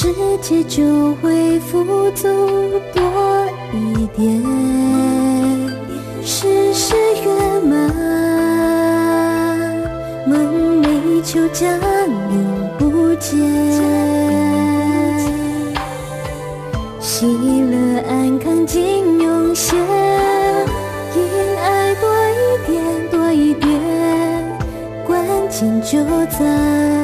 世界就会富足多一点，事事圆满，梦寐求将永不见，喜乐安康尽涌现，因爱多一点多一点，关键就在。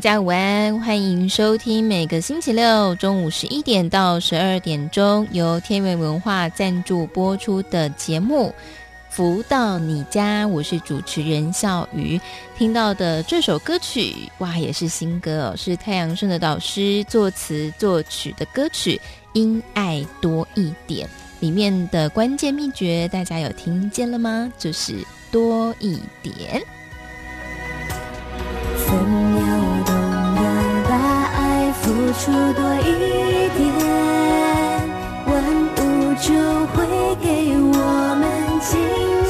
大家午安，欢迎收听每个星期六中午十一点到十二点钟由天元文化赞助播出的节目《福到你家》，我是主持人笑瑜。听到的这首歌曲，哇，也是新歌。哦，是太阳盛的导师作词作曲的歌曲《因爱多一点》里面的关键秘诀，大家有听见了吗？就是多一点。出多一点，万物就会给我们惊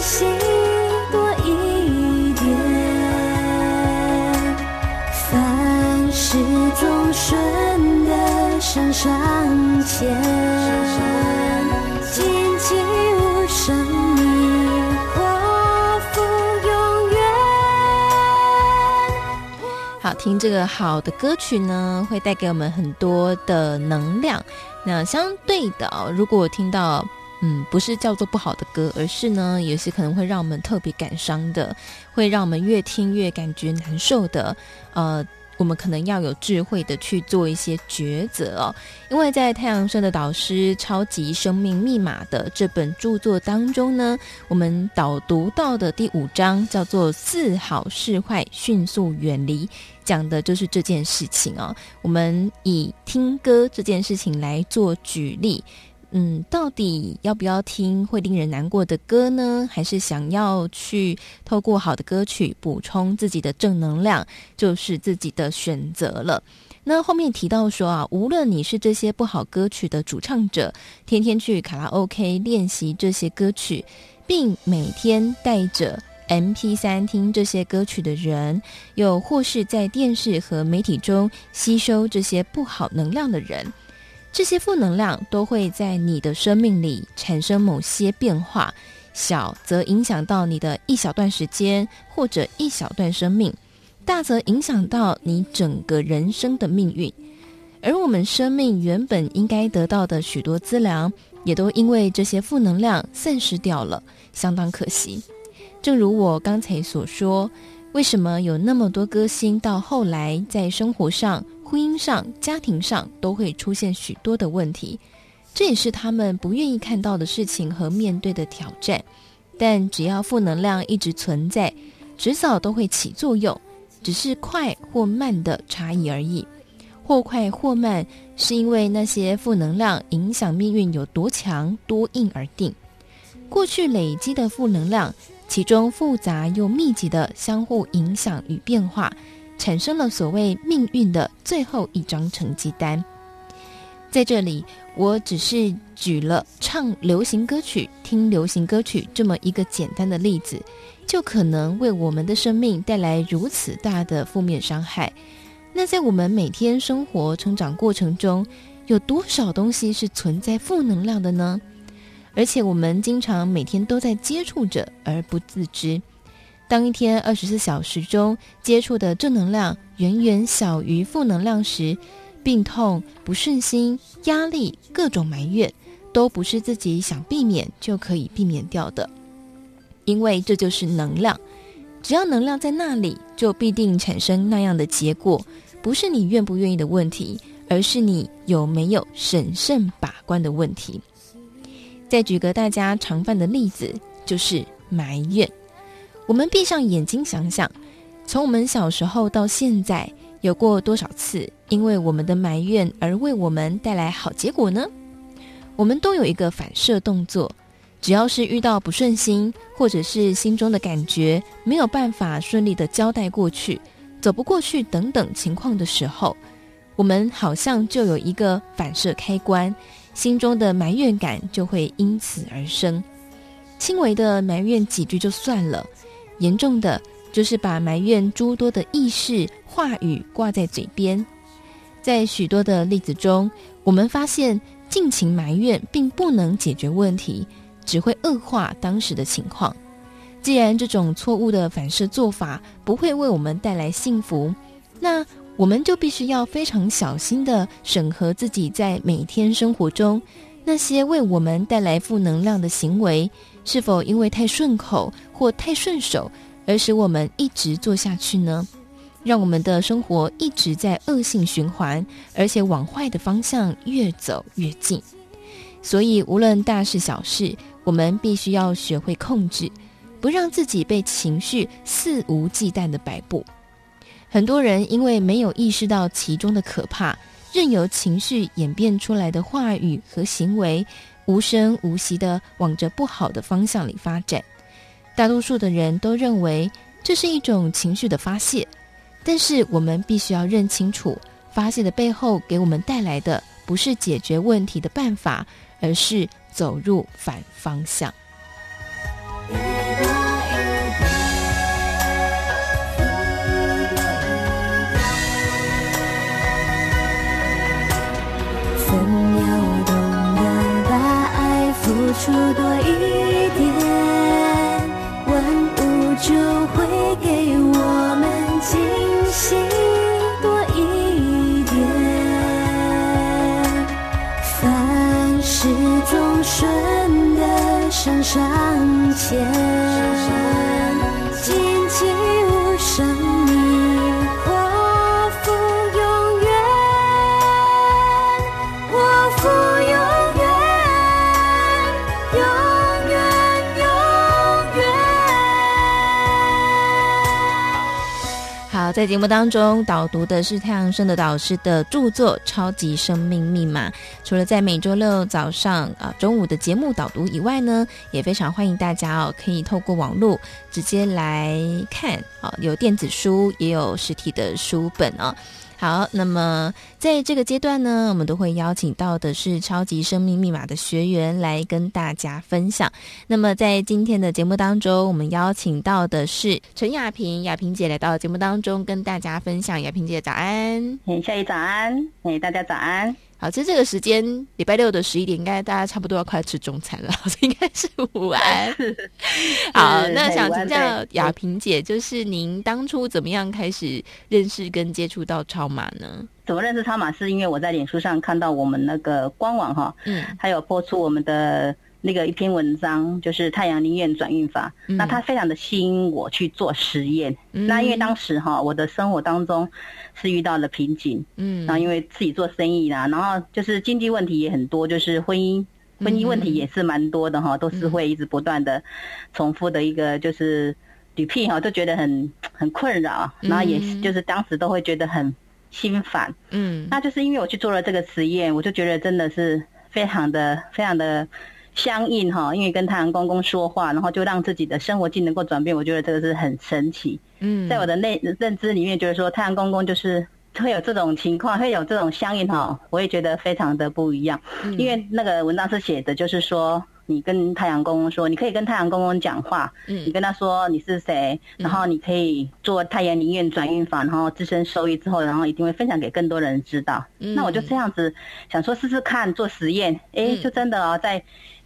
喜多一点，凡事总顺的向上前。听这个好的歌曲呢，会带给我们很多的能量。那相对的，如果听到嗯，不是叫做不好的歌，而是呢，有些可能会让我们特别感伤的，会让我们越听越感觉难受的，呃。我们可能要有智慧的去做一些抉择哦，因为在太阳升的导师《超级生命密码》的这本著作当中呢，我们导读到的第五章叫做“似好是坏，迅速远离”，讲的就是这件事情哦。我们以听歌这件事情来做举例。嗯，到底要不要听会令人难过的歌呢？还是想要去透过好的歌曲补充自己的正能量，就是自己的选择了。那后面提到说啊，无论你是这些不好歌曲的主唱者，天天去卡拉 OK 练习这些歌曲，并每天带着 MP3 听这些歌曲的人，又或是在电视和媒体中吸收这些不好能量的人。这些负能量都会在你的生命里产生某些变化，小则影响到你的一小段时间或者一小段生命，大则影响到你整个人生的命运。而我们生命原本应该得到的许多资粮，也都因为这些负能量散失掉了，相当可惜。正如我刚才所说，为什么有那么多歌星到后来在生活上，婚姻上、家庭上都会出现许多的问题，这也是他们不愿意看到的事情和面对的挑战。但只要负能量一直存在，迟早都会起作用，只是快或慢的差异而已。或快或慢，是因为那些负能量影响命运有多强、多硬而定。过去累积的负能量，其中复杂又密集的相互影响与变化。产生了所谓命运的最后一张成绩单。在这里，我只是举了唱流行歌曲、听流行歌曲这么一个简单的例子，就可能为我们的生命带来如此大的负面伤害。那在我们每天生活成长过程中，有多少东西是存在负能量的呢？而且我们经常每天都在接触着而不自知。当一天二十四小时中接触的正能量远远小于负能量时，病痛、不顺心、压力、各种埋怨，都不是自己想避免就可以避免掉的。因为这就是能量，只要能量在那里，就必定产生那样的结果。不是你愿不愿意的问题，而是你有没有审慎把关的问题。再举个大家常犯的例子，就是埋怨。我们闭上眼睛想想，从我们小时候到现在，有过多少次因为我们的埋怨而为我们带来好结果呢？我们都有一个反射动作，只要是遇到不顺心，或者是心中的感觉没有办法顺利的交代过去，走不过去等等情况的时候，我们好像就有一个反射开关，心中的埋怨感就会因此而生。轻微的埋怨几句就算了。严重的就是把埋怨诸多的意识话语挂在嘴边，在许多的例子中，我们发现尽情埋怨并不能解决问题，只会恶化当时的情况。既然这种错误的反射做法不会为我们带来幸福，那我们就必须要非常小心地审核自己在每天生活中那些为我们带来负能量的行为。是否因为太顺口或太顺手，而使我们一直做下去呢？让我们的生活一直在恶性循环，而且往坏的方向越走越近。所以，无论大事小事，我们必须要学会控制，不让自己被情绪肆无忌惮的摆布。很多人因为没有意识到其中的可怕，任由情绪演变出来的话语和行为。无声无息地往着不好的方向里发展，大多数的人都认为这是一种情绪的发泄，但是我们必须要认清楚，发泄的背后给我们带来的不是解决问题的办法，而是走入反方向。出多一点，万物就会给我们惊喜。多一点，凡事终顺的上上签。在节目当中导读的是太阳升的导师的著作《超级生命密码》。除了在每周六早上啊中午的节目导读以外呢，也非常欢迎大家哦，可以透过网络直接来看啊，有电子书，也有实体的书本啊。好，那么在这个阶段呢，我们都会邀请到的是超级生命密码的学员来跟大家分享。那么在今天的节目当中，我们邀请到的是陈雅萍，雅萍姐来到节目当中跟大家分享。雅萍姐早安，嘿，夏雨早安，嘿，大家早安。好，其实这个时间礼拜六的十一点，应该大家差不多要快吃中餐了，应该是午安。好，那想请教雅萍姐，就是您当初怎么样开始认识跟接触到超马呢？怎么认识超马？是因为我在脸书上看到我们那个官网哈，嗯，还有播出我们的。那个一篇文章就是太阳灵验转运法，嗯、那它非常的吸引我去做实验。嗯、那因为当时哈，我的生活当中是遇到了瓶颈，嗯，然后因为自己做生意啦，然后就是经济问题也很多，就是婚姻婚姻问题也是蛮多的哈，嗯、都是会一直不断的重复的一个就是屡聘哈，都觉得很很困扰，然后也就是当时都会觉得很心烦，嗯，那就是因为我去做了这个实验，我就觉得真的是非常的非常的。相应哈，因为跟太阳公公说话，然后就让自己的生活境能够转变，我觉得这个是很神奇。嗯，在我的内认知里面，就是说太阳公公就是会有这种情况，会有这种相应哈，我也觉得非常的不一样。嗯，因为那个文章是写的，就是说。你跟太阳公公说，你可以跟太阳公公讲话。嗯，你跟他说你是谁，然后你可以做太阳灵验转运法，然后自身受益之后，然后一定会分享给更多人知道。嗯，那我就这样子想说试试看做实验，哎，就真的哦，在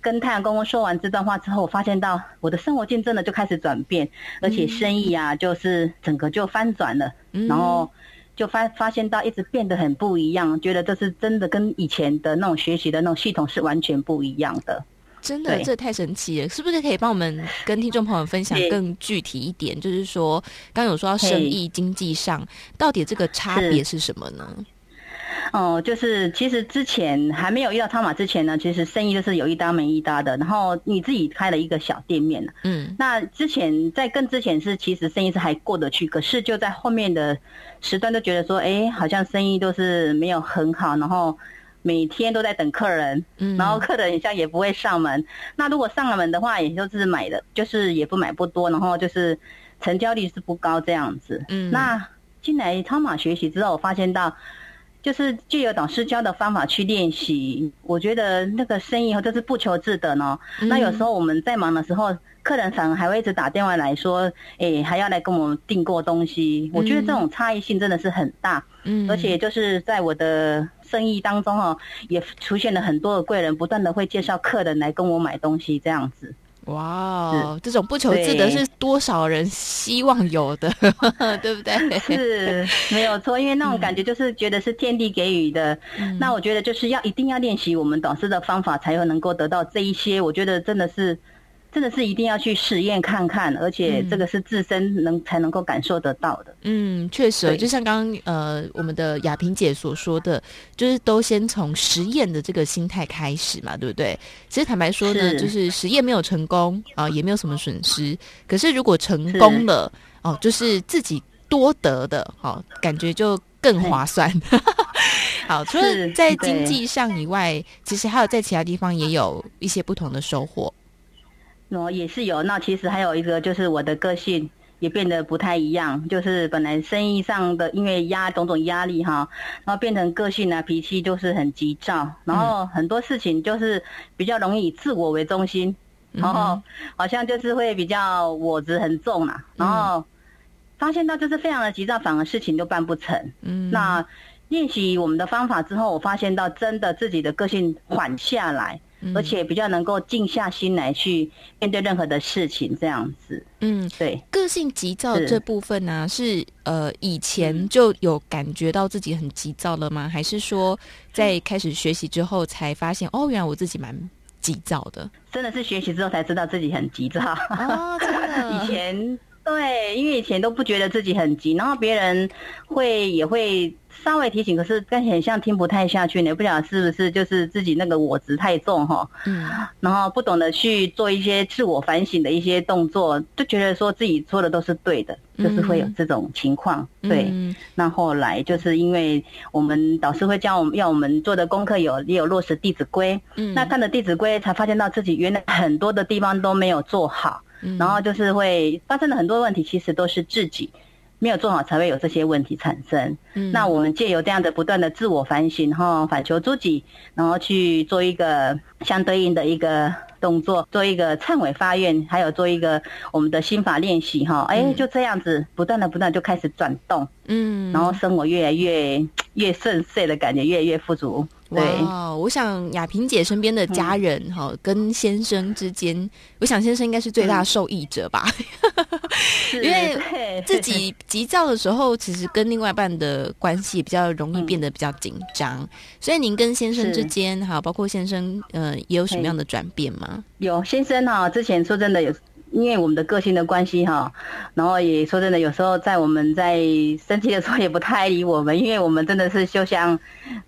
跟太阳公公说完这段话之后，我发现到我的生活境真的就开始转变，而且生意啊，就是整个就翻转了，然后就发发现到一直变得很不一样，觉得这是真的跟以前的那种学习的那种系统是完全不一样的。真的，这太神奇了！是不是可以帮我们跟听众朋友分享更具体一点？就是说，刚有说到生意经济上，到底这个差别是什么呢？哦，就是其实之前还没有遇到超马之前呢，其实生意就是有一搭没一搭的。然后你自己开了一个小店面，嗯，那之前在更之前是其实生意是还过得去，可是就在后面的时段都觉得说，哎，好像生意都是没有很好，然后。每天都在等客人，嗯，然后客人好像也不会上门。那如果上了门的话，也就是买的，就是也不买不多，然后就是成交率是不高这样子。嗯，那进来超马学习之后，我发现到，就是借由导师教的方法去练习，我觉得那个生意以后就是不求自得呢。嗯，那有时候我们在忙的时候，客人反而还会一直打电话来说，哎，还要来跟我们订过东西。我觉得这种差异性真的是很大。嗯，而且就是在我的。生意当中哦，也出现了很多的贵人，不断的会介绍客人来跟我买东西，这样子。哇，哦这种不求自得是多少人希望有的，对，对不对？是没有错，因为那种感觉就是觉得是天地给予的。嗯、那我觉得就是要一定要练习我们导师的方法，才会能够得到这一些。我觉得真的是。真的是一定要去实验看看，而且这个是自身能、嗯、才能够感受得到的。嗯，确实，就像刚刚呃我们的雅萍姐所说的，就是都先从实验的这个心态开始嘛，对不对？其实坦白说呢，是就是实验没有成功啊、呃，也没有什么损失。可是如果成功了是哦，就是自己多得的，好、哦、感觉就更划算。好，除了在经济上以外，其实还有在其他地方也有一些不同的收获。哦，也是有。那其实还有一个，就是我的个性也变得不太一样。就是本来生意上的，因为压种种压力哈，然后变成个性啊，脾气就是很急躁，然后很多事情就是比较容易以自我为中心，然后好像就是会比较我执很重啦。然后发现到就是非常的急躁，反而事情都办不成。嗯，那练习我们的方法之后，我发现到真的自己的个性缓下来。而且比较能够静下心来去面对任何的事情，这样子。嗯，对。个性急躁这部分呢、啊，是，是呃以前就有感觉到自己很急躁了吗？还是说在开始学习之后才发现，哦，原来我自己蛮急躁的？真的是学习之后才知道自己很急躁啊！真的，以前对，因为以前都不觉得自己很急，然后别人会也会。稍微提醒，可是看起来像听不太下去，呢不晓得是不是就是自己那个我执太重哈，嗯，然后不懂得去做一些自我反省的一些动作，就觉得说自己做的都是对的，就是会有这种情况。嗯、对，那后来就是因为我们导师会教我们要我们做的功课有也有落实《弟子规》，嗯，那看了《弟子规》才发现到自己原来很多的地方都没有做好，嗯，然后就是会发生了很多问题，其实都是自己。没有做好，才会有这些问题产生。嗯，那我们借由这样的不断的自我反省，然后反求诸己，然后去做一个相对应的一个动作，做一个忏悔发愿，还有做一个我们的心法练习，哈，哎，就这样子不断的不断就开始转动，嗯，然后生活越来越越顺遂的感觉，越来越富足。对，我想雅萍姐身边的家人哈，嗯、跟先生之间，我想先生应该是最大的受益者吧，嗯、因为自己急躁的时候，其实跟另外一半的关系比较容易变得比较紧张。嗯、所以您跟先生之间，哈，包括先生，呃，也有什么样的转变吗？有先生哈，之前说真的有。因为我们的个性的关系哈，然后也说真的，有时候在我们在生气的时候也不太理我们，因为我们真的是就像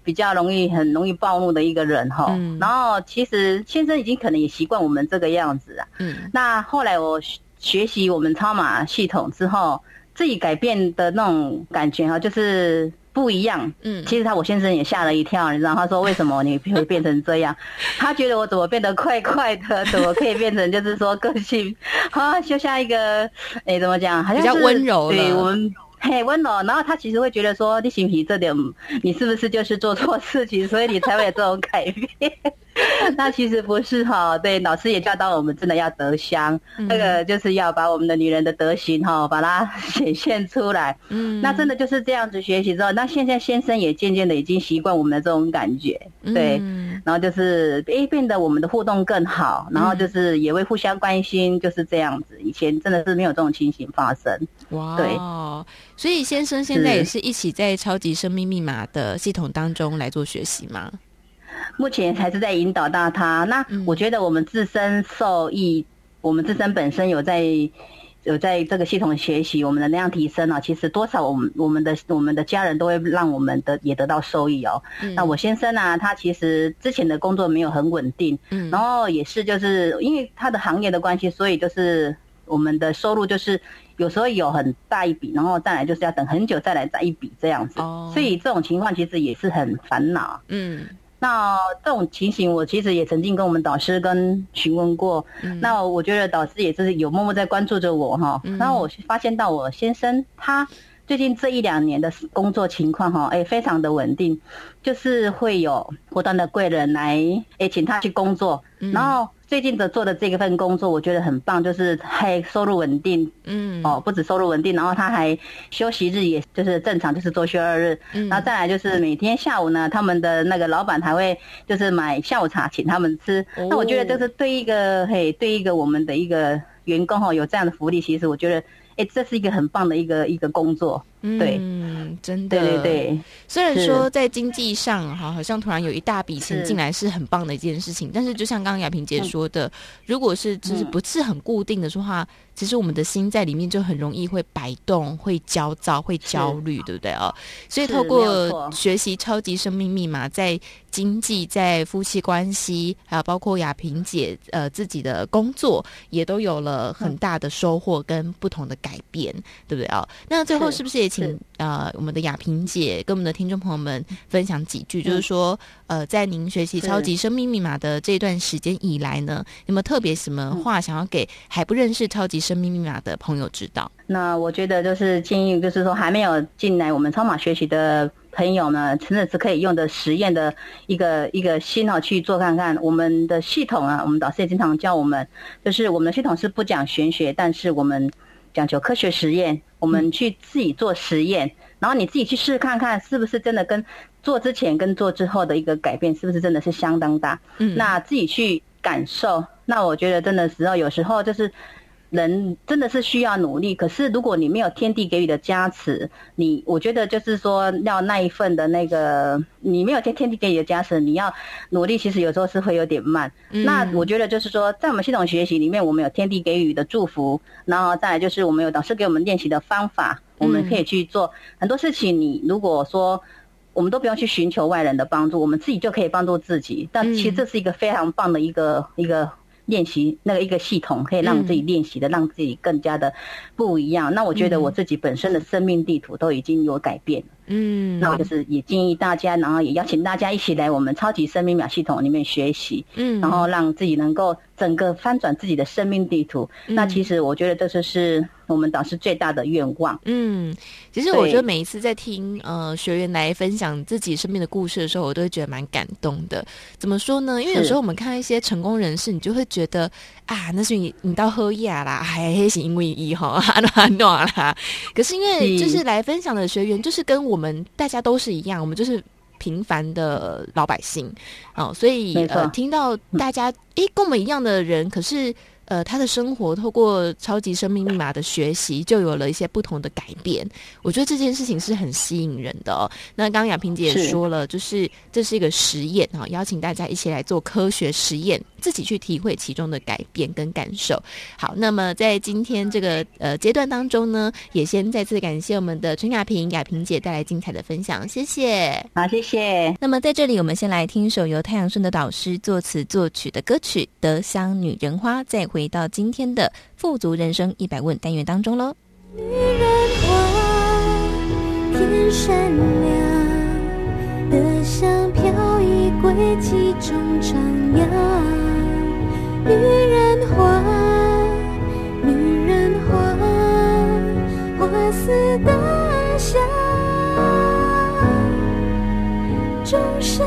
比较容易很容易暴怒的一个人哈。嗯。然后其实先生已经可能也习惯我们这个样子啊。嗯。那后来我学习我们超马系统之后，自己改变的那种感觉哈，就是。不一样，嗯，其实他我先生也吓了一跳，你知道，他说为什么你 会变成这样？他觉得我怎么变得怪怪的，怎么可以变成就是说个性，啊，就像一个，哎，怎么讲，好像是比较温柔，对我们。很，温柔。然后他其实会觉得说，你行不行这点，你是不是就是做错事情，所以你才会有这种改变？那其实不是哈。对，老师也教导我们，真的要德香，嗯、那个就是要把我们的女人的德行哈，把它 显现出来。嗯，那真的就是这样子学习之后，那现在先生也渐渐的已经习惯我们的这种感觉。对，嗯、然后就是诶，变得我们的互动更好，然后就是也会互相关心，就是这样子。以前真的是没有这种情形发生。哇，对。所以先生现在也是一起在超级生命密码的系统当中来做学习吗？目前还是在引导到他。那我觉得我们自身受益，嗯、我们自身本身有在有在这个系统学习，我们的能量提升啊，其实多少我们我们的我们的家人都会让我们的也得到受益哦。嗯、那我先生呢、啊，他其实之前的工作没有很稳定，嗯，然后也是就是因为他的行业的关系，所以就是我们的收入就是。有时候有很大一笔，然后再来就是要等很久再来再一笔这样子，oh. 所以这种情况其实也是很烦恼。嗯，那这种情形我其实也曾经跟我们导师跟询问过，嗯、那我觉得导师也是有默默在关注着我哈。嗯、然后我发现到我先生他最近这一两年的工作情况哈，哎，非常的稳定，就是会有不断的贵人来哎请他去工作，嗯、然后。最近的做的这个份工作，我觉得很棒，就是还收入稳定，嗯，哦，不止收入稳定，然后他还休息日也就是正常，就是周休二日，嗯，然后再来就是每天下午呢，他们的那个老板还会就是买下午茶请他们吃，哦、那我觉得这是对一个嘿，对一个我们的一个员工哈有这样的福利，其实我觉得，哎，这是一个很棒的一个一个工作。对，嗯，真的，对对对。虽然说在经济上哈，好像突然有一大笔钱进来是很棒的一件事情，是但是就像刚刚雅萍姐说的，嗯、如果是就是不是很固定的说话，嗯、其实我们的心在里面就很容易会摆动、会焦躁、会焦虑，对不对？啊？所以透过学习超级生命密码，在经济、在夫妻关系，还有包括雅萍姐呃自己的工作，也都有了很大的收获跟不同的改变，嗯、对不对？啊？那最后是不是也？请是呃，我们的雅萍姐跟我们的听众朋友们分享几句，嗯、就是说，呃，在您学习超级生命密码的这段时间以来呢，有没有特别什么话想要给还不认识超级生命密码的朋友知道？那我觉得就是建议，就是说还没有进来我们超马学习的朋友呢，真的是可以用的实验的一个一个心哦去做看看。我们的系统啊，我们导师也经常教我们，就是我们的系统是不讲玄学，但是我们。讲求科学实验，我们去自己做实验，嗯、然后你自己去试看看，是不是真的跟做之前跟做之后的一个改变，是不是真的是相当大？嗯，那自己去感受。那我觉得真的时候有时候就是。人真的是需要努力，可是如果你没有天地给予的加持，你我觉得就是说要那一份的那个，你没有天天地给予的加持，你要努力，其实有时候是会有点慢。嗯、那我觉得就是说，在我们系统学习里面，我们有天地给予的祝福，然后再来就是我们有导师给我们练习的方法，我们可以去做很多事情。你如果说我们都不用去寻求外人的帮助，我们自己就可以帮助自己。但其实这是一个非常棒的一个一个。练习那个一个系统，可以让自己练习的，让自己更加的不一样。那我觉得我自己本身的生命地图都已经有改变了。嗯，那我就是也建议大家，然后也邀请大家一起来我们超级生命秒系统里面学习。嗯，然后让自己能够整个翻转自己的生命地图。那其实我觉得这就是。我们导师最大的愿望。嗯，其实我觉得每一次在听呃学员来分享自己身边的故事的时候，我都会觉得蛮感动的。怎么说呢？因为有时候我们看一些成功人士，你就会觉得啊，那是你你到喝呀啦，还是因为以后啊那那啦。可是因为就是来分享的学员，就是跟我们大家都是一样，我们就是平凡的老百姓哦，所以呃听到大家诶跟我们一样的人，可是。呃，他的生活透过超级生命密码的学习，就有了一些不同的改变。我觉得这件事情是很吸引人的哦。那刚刚雅萍姐也说了，是就是这是一个实验啊，邀请大家一起来做科学实验，自己去体会其中的改变跟感受。好，那么在今天这个呃阶段当中呢，也先再次感谢我们的陈雅萍雅萍姐带来精彩的分享，谢谢。好，谢谢。那么在这里，我们先来听一首由太阳顺的导师作词作曲的歌曲《德香女人花》，再。回到今天的富足人生一百问单元当中喽。女人花，天善良，德香飘逸，轨迹中徜徉。女人花女人花花似的香终身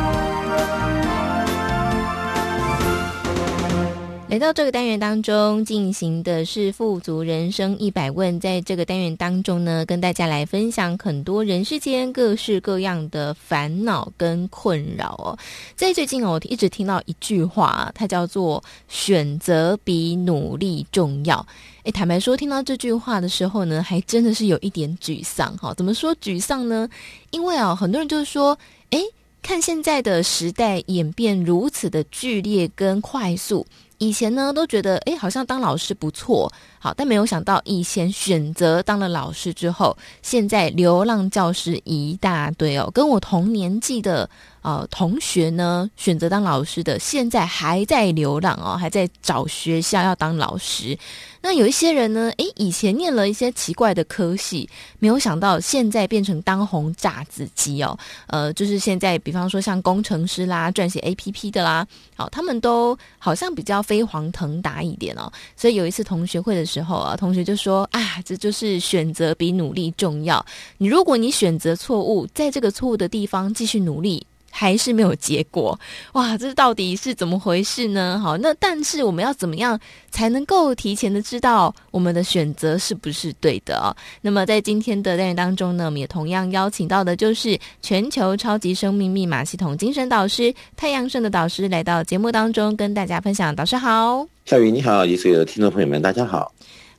来到这个单元当中，进行的是富足人生一百问。在这个单元当中呢，跟大家来分享很多人世间各式各样的烦恼跟困扰哦。在最近哦，我一直听到一句话，它叫做“选择比努力重要”。诶，坦白说，听到这句话的时候呢，还真的是有一点沮丧哈。怎么说沮丧呢？因为啊，很多人就是说，诶，看现在的时代演变如此的剧烈跟快速。以前呢，都觉得诶，好像当老师不错，好，但没有想到以前选择当了老师之后，现在流浪教师一大堆哦，跟我同年纪的。呃，同学呢，选择当老师的，现在还在流浪哦，还在找学校要当老师。那有一些人呢，诶，以前念了一些奇怪的科系，没有想到现在变成当红炸子鸡哦。呃，就是现在，比方说像工程师啦，撰写 APP 的啦，好，他们都好像比较飞黄腾达一点哦。所以有一次同学会的时候啊，同学就说啊，这就是选择比努力重要。你如果你选择错误，在这个错误的地方继续努力。还是没有结果，哇！这到底是怎么回事呢？好，那但是我们要怎么样才能够提前的知道我们的选择是不是对的？那么在今天的单元当中呢，我们也同样邀请到的就是全球超级生命密码系统精神导师太阳盛的导师来到节目当中跟大家分享。导师好，夏雨你好，以及所有的听众朋友们，大家好。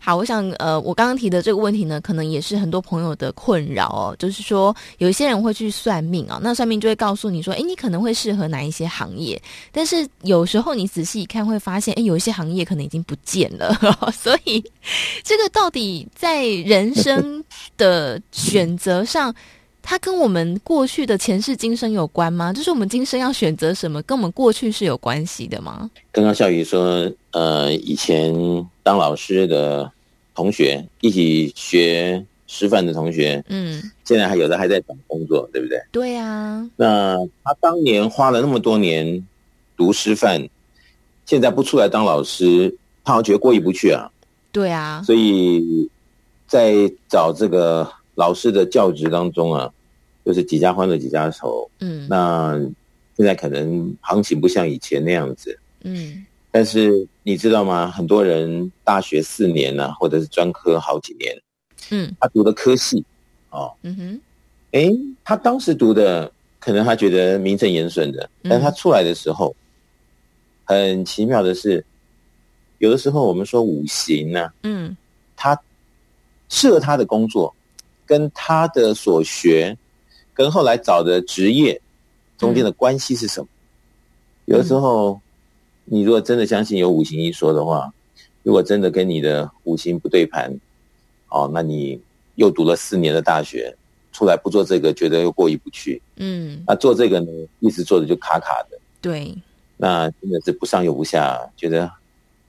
好，我想呃，我刚刚提的这个问题呢，可能也是很多朋友的困扰哦。就是说，有一些人会去算命啊、那算命就会告诉你说，诶，你可能会适合哪一些行业。但是有时候你仔细一看，会发现，诶，有一些行业可能已经不见了。所以，这个到底在人生的选择上，它跟我们过去的前世今生有关吗？就是我们今生要选择什么，跟我们过去是有关系的吗？刚刚笑雨说，呃，以前当老师的同学，一起学师范的同学，嗯，现在还有的还在找工作，对不对？对呀、啊。那他当年花了那么多年读师范，现在不出来当老师，他好像觉得过意不去啊。对啊。所以在找这个。老师的教职当中啊，就是几家欢乐几家愁。嗯，那现在可能行情不像以前那样子。嗯，但是你知道吗？很多人大学四年呢、啊，或者是专科好几年。嗯，他读的科系，哦，嗯哼，哎，他当时读的可能他觉得名正言顺的，但他出来的时候，很奇妙的是，有的时候我们说五行呢、啊，嗯，他适合他的工作。跟他的所学，跟后来找的职业中间的关系是什么？有的时候，你如果真的相信有五行一说的话，如果真的跟你的五行不对盘，哦，那你又读了四年的大学，出来不做这个，觉得又过意不去。嗯，那做这个呢，一直做的就卡卡的。对，那真的是不上又不下，觉得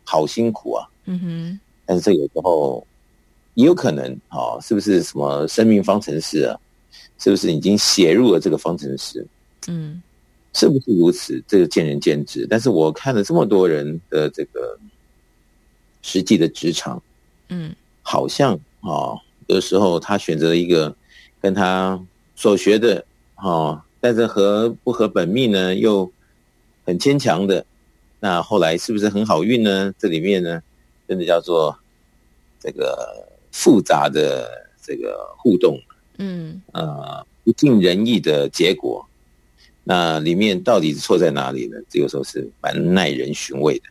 好辛苦啊。嗯哼，但是这有时候。也有可能啊、哦，是不是什么生命方程式啊？是不是已经写入了这个方程式？嗯，是不是如此？这个见仁见智。但是我看了这么多人的这个实际的职场，嗯，好像啊、哦，有时候他选择一个跟他所学的啊、哦，但是和不合本命呢，又很牵强的，那后来是不是很好运呢？这里面呢，真的叫做这个。复杂的这个互动，嗯，呃，不尽人意的结果，那里面到底错在哪里呢？这个时候是蛮耐人寻味的。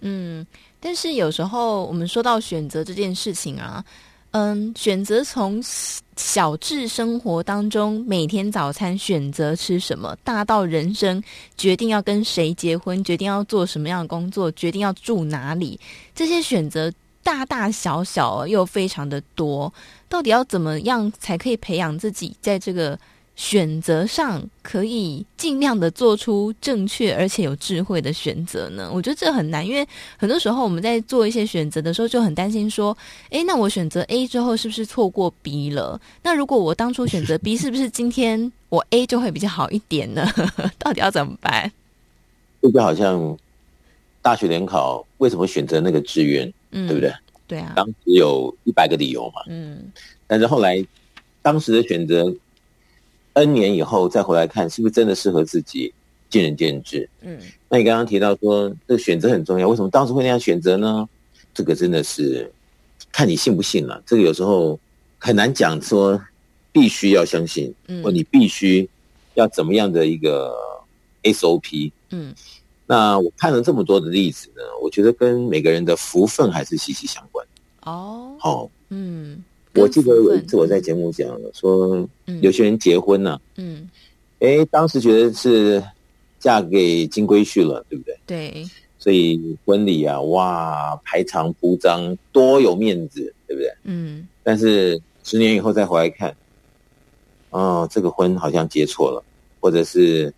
嗯，但是有时候我们说到选择这件事情啊，嗯，选择从小至生活当中，每天早餐选择吃什么，大到人生决定要跟谁结婚，决定要做什么样的工作，决定要住哪里，这些选择。大大小小又非常的多，到底要怎么样才可以培养自己在这个选择上可以尽量的做出正确而且有智慧的选择呢？我觉得这很难，因为很多时候我们在做一些选择的时候就很担心说，诶，那我选择 A 之后是不是错过 B 了？那如果我当初选择 B，是不是今天我 A 就会比较好一点呢？到底要怎么办？这就好像大学联考为什么选择那个志愿？嗯，对不对？对啊，当时有一百个理由嘛。嗯，但是后来当时的选择，N 年以后再回来看，是不是真的适合自己，见仁见智。嗯，那你刚刚提到说这个选择很重要，为什么当时会那样选择呢？这个真的是看你信不信了。这个有时候很难讲，说必须要相信，嗯，或你必须要怎么样的一个 SOP。嗯。那我看了这么多的例子呢，我觉得跟每个人的福分还是息息相关。哦，好，嗯，我记得有一次我在节目讲了，说有些人结婚呢、啊，嗯，哎，当时觉得是嫁给金龟婿了，对不对？对，所以婚礼啊，哇，排场铺张，多有面子，对不对？嗯，但是十年以后再回来看，哦，这个婚好像结错了，或者是。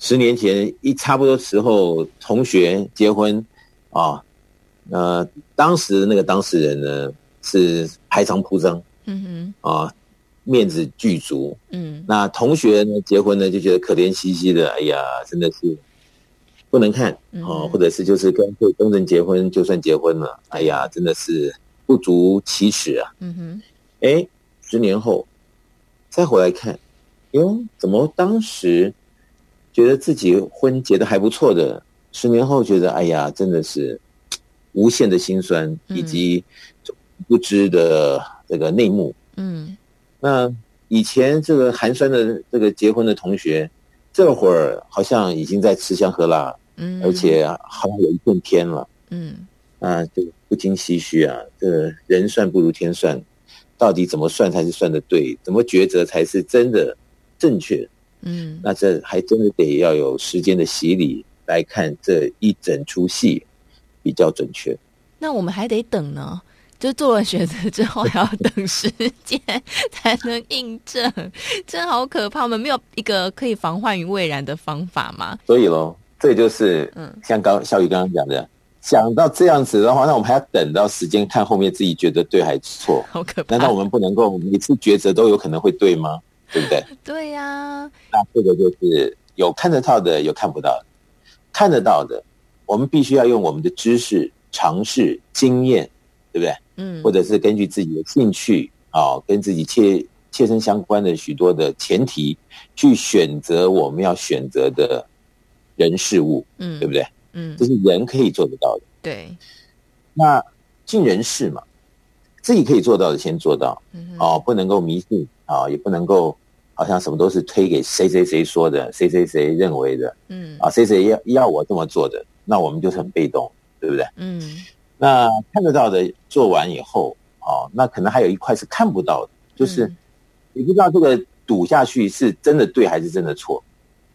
十年前一差不多时候，同学结婚，啊，呃，当时那个当事人呢是排场铺张，嗯哼，啊，面子俱足，嗯，那同学呢结婚呢就觉得可怜兮兮的，哎呀，真的是不能看，啊，或者是就是跟跟公人结婚就算结婚了，哎呀，真的是不足其耻啊，嗯哼，哎，十年后再回来看，哟，怎么当时？觉得自己婚结的还不错的，十年后觉得哎呀，真的是无限的心酸，以及不知的这个内幕。嗯，那以前这个寒酸的这个结婚的同学，这会儿好像已经在吃香喝辣，嗯，而且好像有一片天了。嗯，啊，就不禁唏嘘啊，这个人算不如天算，到底怎么算才是算的对？怎么抉择才是真的正确？嗯，那这还真的得要有时间的洗礼来看这一整出戏比较准确。那我们还得等呢，就做了选择之后还要等时间才能印证，真好可怕！我们没有一个可以防患于未然的方法吗？所以喽，这就是嗯，像刚小雨刚刚讲的，想到这样子的话，那我们还要等到时间看后面自己觉得对还是错？好可怕！难道我们不能够每次抉择都有可能会对吗？对不对？对呀、啊。那这个就是有看得到的，有看不到的。看得到的，我们必须要用我们的知识。尝试经验，对不对？嗯，或者是根据自己的兴趣啊、哦，跟自己切切身相关的许多的前提，去选择我们要选择的人事物，嗯，对不对？嗯，这是人可以做得到的。对，那尽人事嘛，自己可以做到的先做到，嗯，哦，不能够迷信啊、哦，也不能够好像什么都是推给谁谁谁说的，谁谁谁认为的，嗯，啊，谁谁要要我这么做的，那我们就是很被动。对不对？嗯，那看得到的做完以后，哦，那可能还有一块是看不到的，就是你不知道这个赌下去是真的对还是真的错，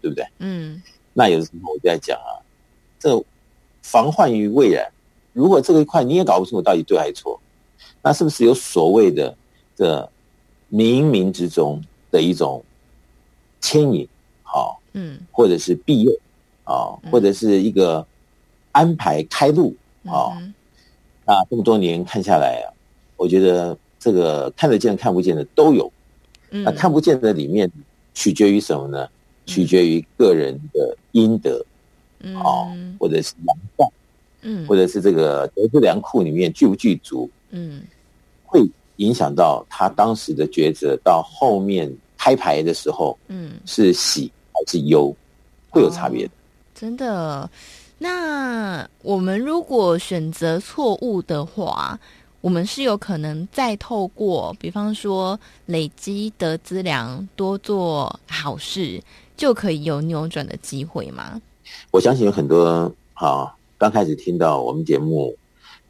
对不对？嗯，那有的时候我就在讲啊，这防患于未然，如果这个一块你也搞不清楚到底对还是错，那是不是有所谓的这冥冥之中的一种牵引？好，嗯，或者是庇佑啊，或者是一个。安排开路啊、嗯！那这么多年看下来啊，我觉得这个看得见、看不见的都有。嗯、那看不见的里面，取决于什么呢？取决于个人的阴德，嗯，啊，或者是良善，嗯，或者是这个德智良库里面具不具足，嗯，会影响到他当时的抉择，到后面开牌的时候，嗯，是喜还是忧，会有差别的。哦、真的。那我们如果选择错误的话，我们是有可能再透过，比方说累积德资粮，多做好事，就可以有扭转的机会吗？我相信有很多啊，刚开始听到我们节目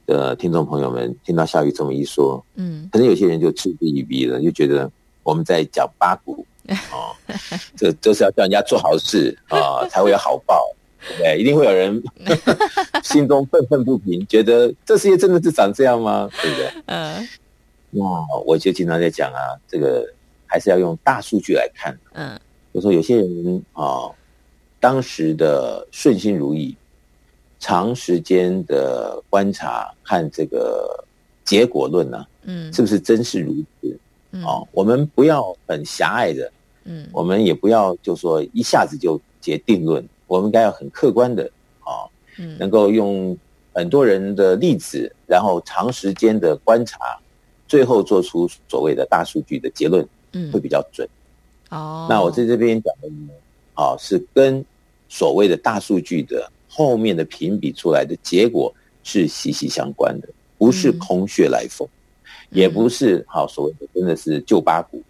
的听众朋友们，听到夏雨这么一说，嗯，可能有些人就嗤之以鼻了，就觉得我们在讲八股 哦，这都是要叫人家做好事啊，才会有好报。对，一定会有人 心中愤愤不平，觉得这世界真的是长这样吗？对不对？嗯，那我就经常在讲啊，这个还是要用大数据来看。嗯，就说有些人啊，当时的顺心如意，长时间的观察看这个结果论呢，嗯，是不是真是如此？嗯，啊，我们不要很狭隘的，嗯，我们也不要就说一下子就结定论。我们应该要很客观的啊，嗯能够用很多人的例子，然后长时间的观察，最后做出所谓的大数据的结论，嗯，会比较准。哦，那我在这边讲的呢，啊，是跟所谓的大数据的后面的评比出来的结果是息息相关的，不是空穴来风，也不是好所谓的真的是旧八股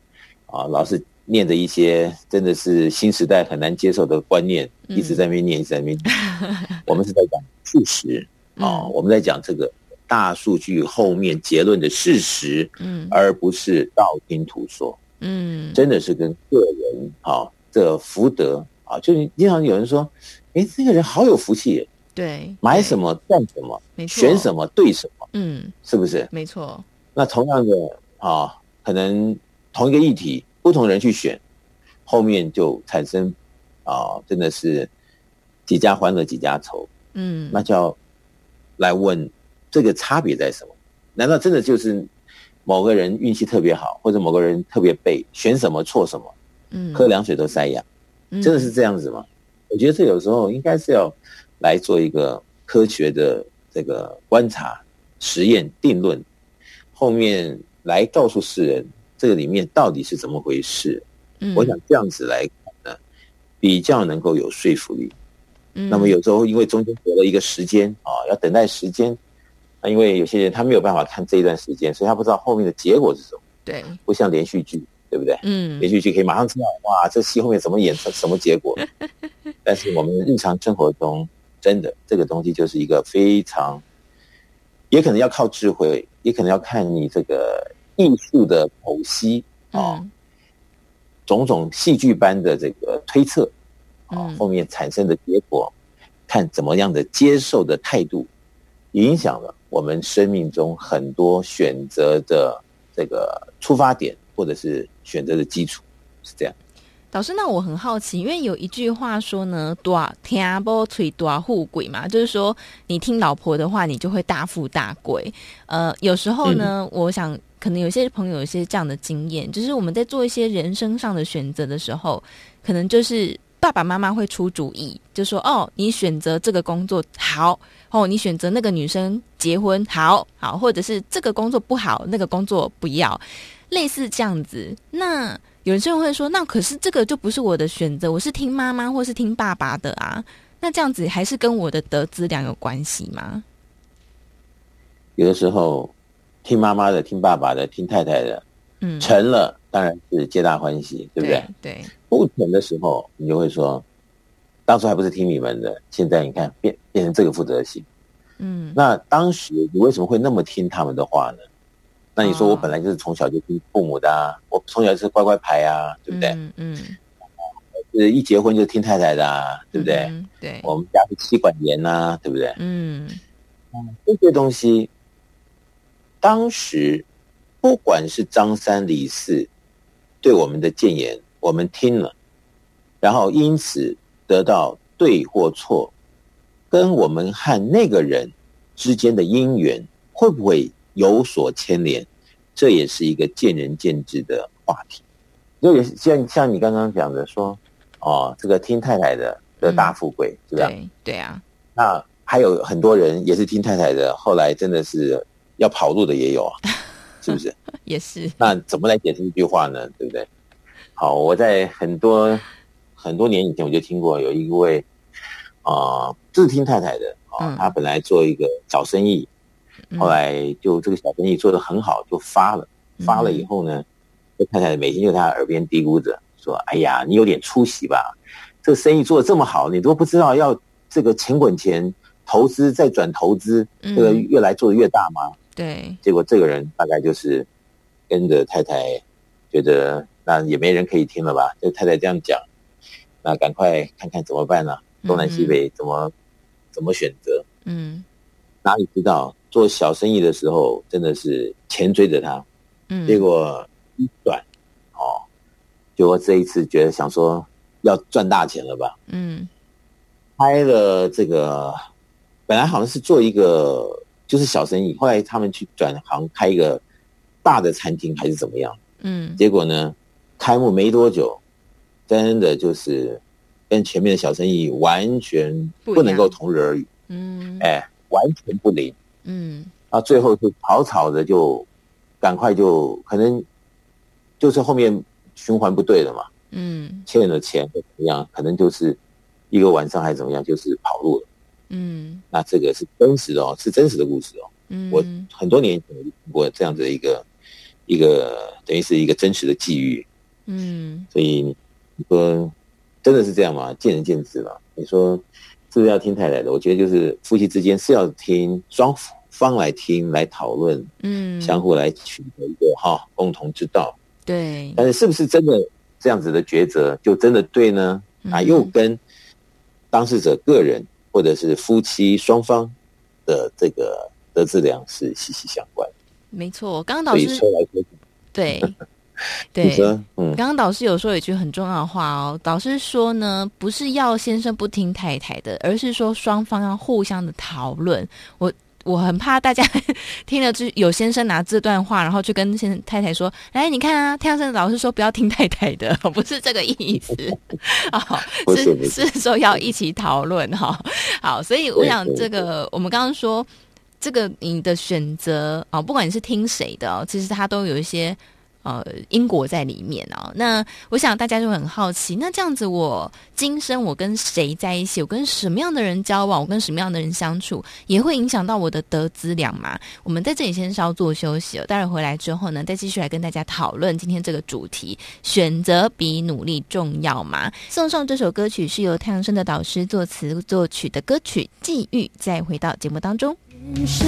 啊，老是。念着一些真的是新时代很难接受的观念，一直在那边念，一直在那边念。我们是在讲事实啊，我们在讲这个大数据后面结论的事实，嗯，而不是道听途说，嗯，真的是跟个人啊的福德啊，就经常有人说，哎，这个人好有福气，对，买什么赚什么，没错，选什么对什么，嗯，是不是？没错。那同样的啊，可能同一个议题。不同人去选，后面就产生啊，真的是几家欢乐几家愁。嗯，那就要来问这个差别在什么？难道真的就是某个人运气特别好，或者某个人特别背，选什么错什么？嗯，喝凉水都塞牙，真的是这样子吗？我觉得这有时候应该是要来做一个科学的这个观察、实验、定论，后面来告诉世人。这个里面到底是怎么回事？嗯，我想这样子来看呢，比较能够有说服力。嗯，那么有时候因为中间隔了一个时间啊，要等待时间。那因为有些人他没有办法看这一段时间，所以他不知道后面的结果是什么。对，不像连续剧，对不对？嗯，连续剧可以马上知道，哇，这戏后面怎么演成什么结果？但是我们日常生活中，真的这个东西就是一个非常也可能要靠智慧，也可能要看你这个艺术的剖析啊，嗯、种种戏剧般的这个推测啊，后面产生的结果，嗯、看怎么样的接受的态度，影响了我们生命中很多选择的这个出发点，或者是选择的基础，是这样。导师，那我很好奇，因为有一句话说呢，多听不吹多富贵嘛，就是说你听老婆的话，你就会大富大贵。呃，有时候呢，嗯、我想可能有些朋友有些这样的经验，就是我们在做一些人生上的选择的时候，可能就是爸爸妈妈会出主意，就说哦，你选择这个工作好，哦，你选择那个女生结婚好，好，或者是这个工作不好，那个工作不要，类似这样子，那。有些人会说：“那可是这个就不是我的选择，我是听妈妈或是听爸爸的啊。那这样子还是跟我的德资量有关系吗？”有的时候，听妈妈的、听爸爸的、听太太的，嗯，成了当然是皆大欢喜，对不对？对。不成的时候，你就会说：“当初还不是听你们的，现在你看变变成这个负责性。”嗯。那当时你为什么会那么听他们的话呢？那你说我本来就是从小就听父母的啊，我从小是乖乖牌啊，对不对？嗯嗯。是一结婚就听太太的啊，对不对？对。我们家是妻管严呐，对不对？嗯。这些东西，当时不管是张三李四对我们的谏言，我们听了，然后因此得到对或错，跟我们和那个人之间的因缘会不会？有所牵连，这也是一个见仁见智的话题。就也像像你刚刚讲的说，哦，这个听太太的得大富贵，是吧？对对啊。那还有很多人也是听太太的，后来真的是要跑路的也有啊，是不是？也是。那怎么来解释这句话呢？对不对？好，我在很多很多年以前我就听过有一位啊，是听太太的啊，哦，他本来做一个小生意。后来就这个小生意做得很好，就发了。发了以后呢，这太太每天就在他耳边嘀咕着说：“哎呀，你有点出息吧？这个生意做得这么好，你都不知道要这个钱滚钱，投资再转投资，这个越来做的越大吗？”对。结果这个人大概就是跟着太太，觉得那也没人可以听了吧？这太太这样讲，那赶快看看怎么办呢？东南西北怎么怎么选择？嗯，哪里知道？做小生意的时候，真的是钱追着他，嗯，结果一转，哦，就我这一次觉得想说要赚大钱了吧，嗯，开了这个，本来好像是做一个就是小生意，后来他们去转行开一个大的餐厅还是怎么样，嗯，结果呢，开幕没多久，真的就是跟前面的小生意完全不能够同日而语，嗯，哎，完全不灵。嗯，啊，最后就草草的就，赶快就可能，就是后面循环不对了嘛，嗯，欠了钱或怎么样，可能就是一个晚上还是怎么样，就是跑路了，嗯，那这个是真实的哦，是真实的故事哦，嗯，我很多年前听过这样子的一个一个等于是一个真实的际遇，嗯，所以你说真的是这样吗？见仁见智了，你说。是不是要听太太的？我觉得就是夫妻之间是要听双方来听来讨论，嗯，相互来取得一个哈共同之道。对，但是是不是真的这样子的抉择就真的对呢？啊，又跟当事者个人或者是夫妻双方的这个得资粮是息息相关。没错，刚刚导师说来说对。对，嗯，刚刚导师有说一句很重要的话哦。导师说呢，不是要先生不听太太的，而是说双方要互相的讨论。我我很怕大家 听了就有先生拿这段话，然后去跟先太太说：“来，你看啊，太阳神老师说不要听太太的，不是这个意思啊，是是说要一起讨论哈。好，所以我想这个我们刚刚说这个你的选择啊，不管你是听谁的哦，其实他都有一些。呃，因果在里面哦。那我想大家就很好奇，那这样子，我今生我跟谁在一起，我跟什么样的人交往，我跟什么样的人相处，也会影响到我的得资粮吗？我们在这里先稍作休息哦，待会回来之后呢，再继续来跟大家讨论今天这个主题：选择比努力重要吗？送上这首歌曲是由太阳升的导师作词作曲的歌曲《际遇》，再回到节目当中。人生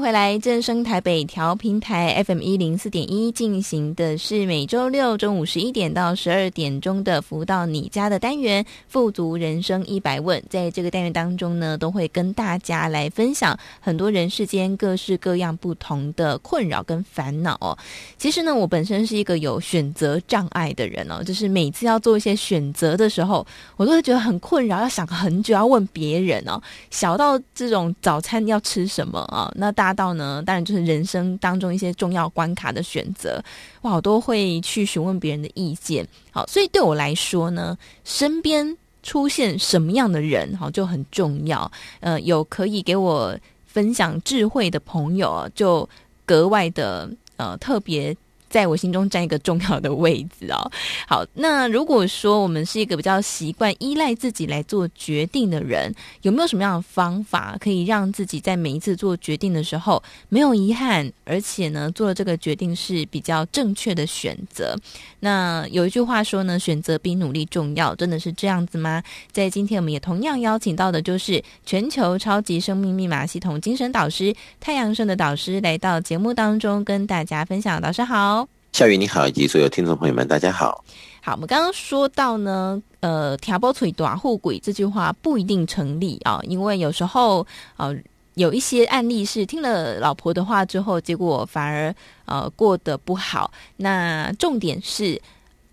回来正声台北调频台 FM 一零四点一进行的是每周六中午十一点到十二点钟的福到你家的单元“富足人生一百问”。在这个单元当中呢，都会跟大家来分享很多人世间各式各样不同的困扰跟烦恼哦。其实呢，我本身是一个有选择障碍的人哦，就是每次要做一些选择的时候，我都会觉得很困扰，要想很久，要问别人哦。小到这种早餐要吃什么啊，那大。到呢，当然就是人生当中一些重要关卡的选择，我好多会去询问别人的意见。好，所以对我来说呢，身边出现什么样的人，好就很重要。呃，有可以给我分享智慧的朋友，就格外的呃特别。在我心中占一个重要的位置哦。好，那如果说我们是一个比较习惯依赖自己来做决定的人，有没有什么样的方法可以让自己在每一次做决定的时候没有遗憾，而且呢，做了这个决定是比较正确的选择？那有一句话说呢，选择比努力重要，真的是这样子吗？在今天我们也同样邀请到的就是全球超级生命密码系统精神导师太阳盛的导师来到节目当中跟大家分享。导师好。夏雨你好，以及所有听众朋友们，大家好。好，我们刚刚说到呢，呃，挑拨腿短护鬼这句话不一定成立啊，因为有时候呃，有一些案例是听了老婆的话之后，结果反而呃过得不好。那重点是。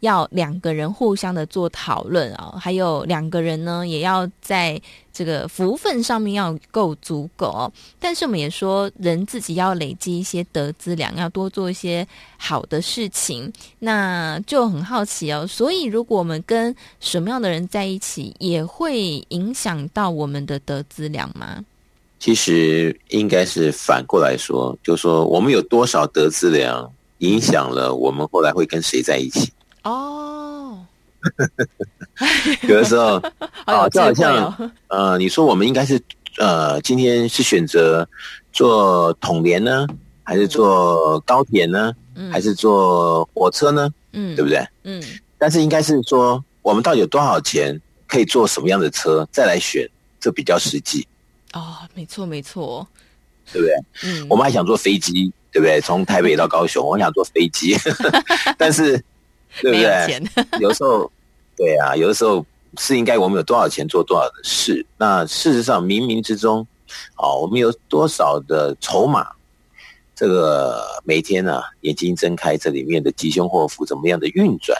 要两个人互相的做讨论啊，还有两个人呢，也要在这个福分上面要够足够。但是我们也说，人自己要累积一些德资粮，要多做一些好的事情。那就很好奇哦。所以，如果我们跟什么样的人在一起，也会影响到我们的德资粮吗？其实应该是反过来说，就说我们有多少德资粮，影响了我们后来会跟谁在一起。哦，有的时候 啊，就好像呃，你说我们应该是呃，今天是选择坐统联呢，还是坐高铁呢，嗯、还是坐火车呢？嗯，对不对？嗯，但是应该是说，我们到底有多少钱可以坐什么样的车，再来选，这比较实际。哦，没错，没错，对不对？嗯，我们还想坐飞机，对不对？从台北到高雄，我想坐飞机，但是。对不对？有，有时候，对啊，有的时候是应该我们有多少钱做多少的事。那事实上，冥冥之中，啊，我们有多少的筹码？这个每天呢、啊，眼睛睁开，这里面的吉凶祸福怎么样的运转？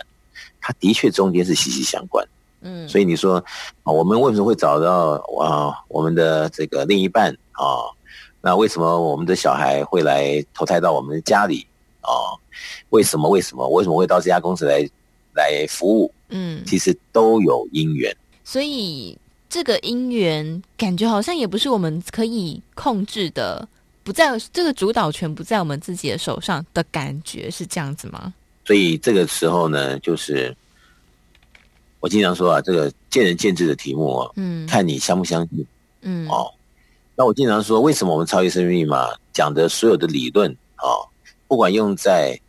它的确中间是息息相关。嗯，所以你说啊，我们为什么会找到啊我们的这个另一半啊？那为什么我们的小孩会来投胎到我们的家里啊？为什么？为什么？为什么会到这家公司来来服务？嗯，其实都有因缘。所以这个因缘感觉好像也不是我们可以控制的，不在这个主导权不在我们自己的手上的感觉是这样子吗？所以这个时候呢，就是我经常说啊，这个见仁见智的题目啊，嗯，看你相不相信，嗯，哦，那我经常说，为什么我们超越生命密码讲的所有的理论啊，哦，不管用在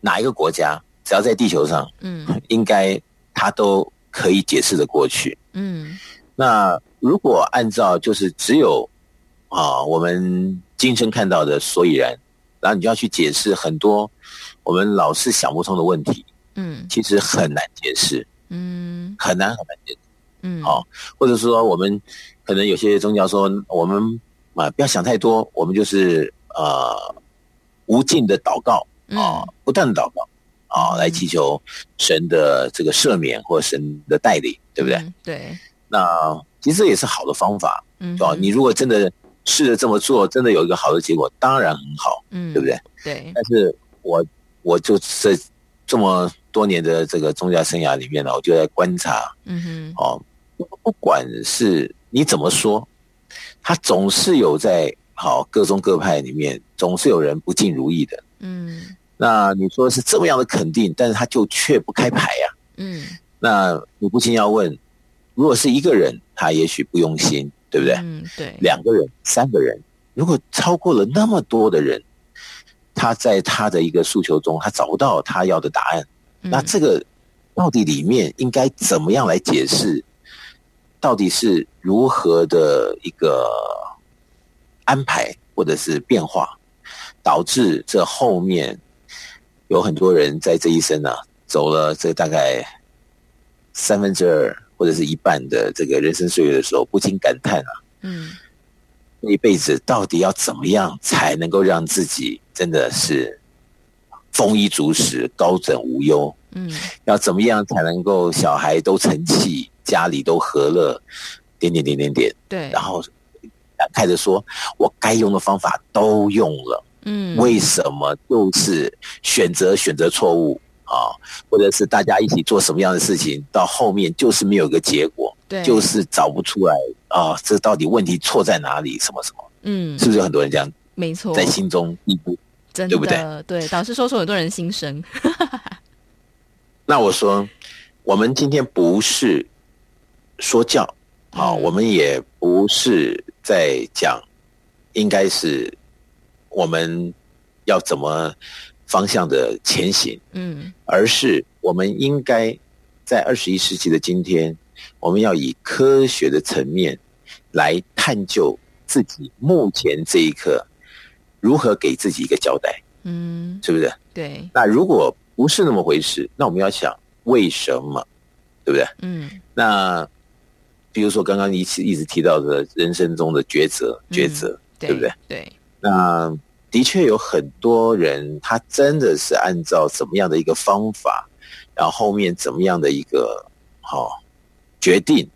哪一个国家，只要在地球上，嗯，应该他都可以解释的过去。嗯，那如果按照就是只有啊我们今生看到的所以然，然后你就要去解释很多我们老是想不通的问题。嗯，其实很难解释。嗯，很难很难解释。嗯，好，或者说我们可能有些宗教说我们啊不要想太多，我们就是呃无尽的祷告啊，不断的祷告啊，来祈求神的这个赦免或神的带领，对不对？对。那其实这也是好的方法，嗯，对吧？你如果真的试着这么做，真的有一个好的结果，当然很好，嗯，对不对？对。但是我我就在这么多年的这个宗教生涯里面呢，我就在观察，嗯哼，哦。不管是你怎么说，他总是有在好各宗各派里面，总是有人不尽如意的。嗯，那你说是这么样的肯定，但是他就却不开牌呀。嗯，那你不禁要问，如果是一个人，他也许不用心，对不对？嗯，对。两个人、三个人，如果超过了那么多的人，他在他的一个诉求中，他找不到他要的答案，那这个到底里面应该怎么样来解释？到底是如何的一个安排，或者是变化，导致这后面有很多人在这一生呢、啊，走了这大概三分之二或者是一半的这个人生岁月的时候，不禁感叹啊，嗯，这一辈子到底要怎么样才能够让自己真的是丰衣足食、高枕无忧？嗯，要怎么样才能够小孩都成器？家里都和乐，点点点点点，对，然后感慨的说：“我该用的方法都用了，嗯，为什么就是选择选择错误啊？或者是大家一起做什么样的事情，到后面就是没有一个结果，对，就是找不出来啊，这到底问题错在哪里？什么什么？嗯，是不是有很多人这样？没错，在心中一步，真的对不对？对，导师说出很多人心声。那我说，我们今天不是。说教，啊，我们也不是在讲，应该是我们要怎么方向的前行，嗯，而是我们应该在二十一世纪的今天，我们要以科学的层面来探究自己目前这一刻如何给自己一个交代，嗯，是不是？对。那如果不是那么回事，那我们要想为什么，对不对？嗯，那。比如说，刚刚你一直一直提到的人生中的抉择，抉择，嗯、对，对不对？对。那的确有很多人，他真的是按照怎么样的一个方法，然后后面怎么样的一个好、哦、决定，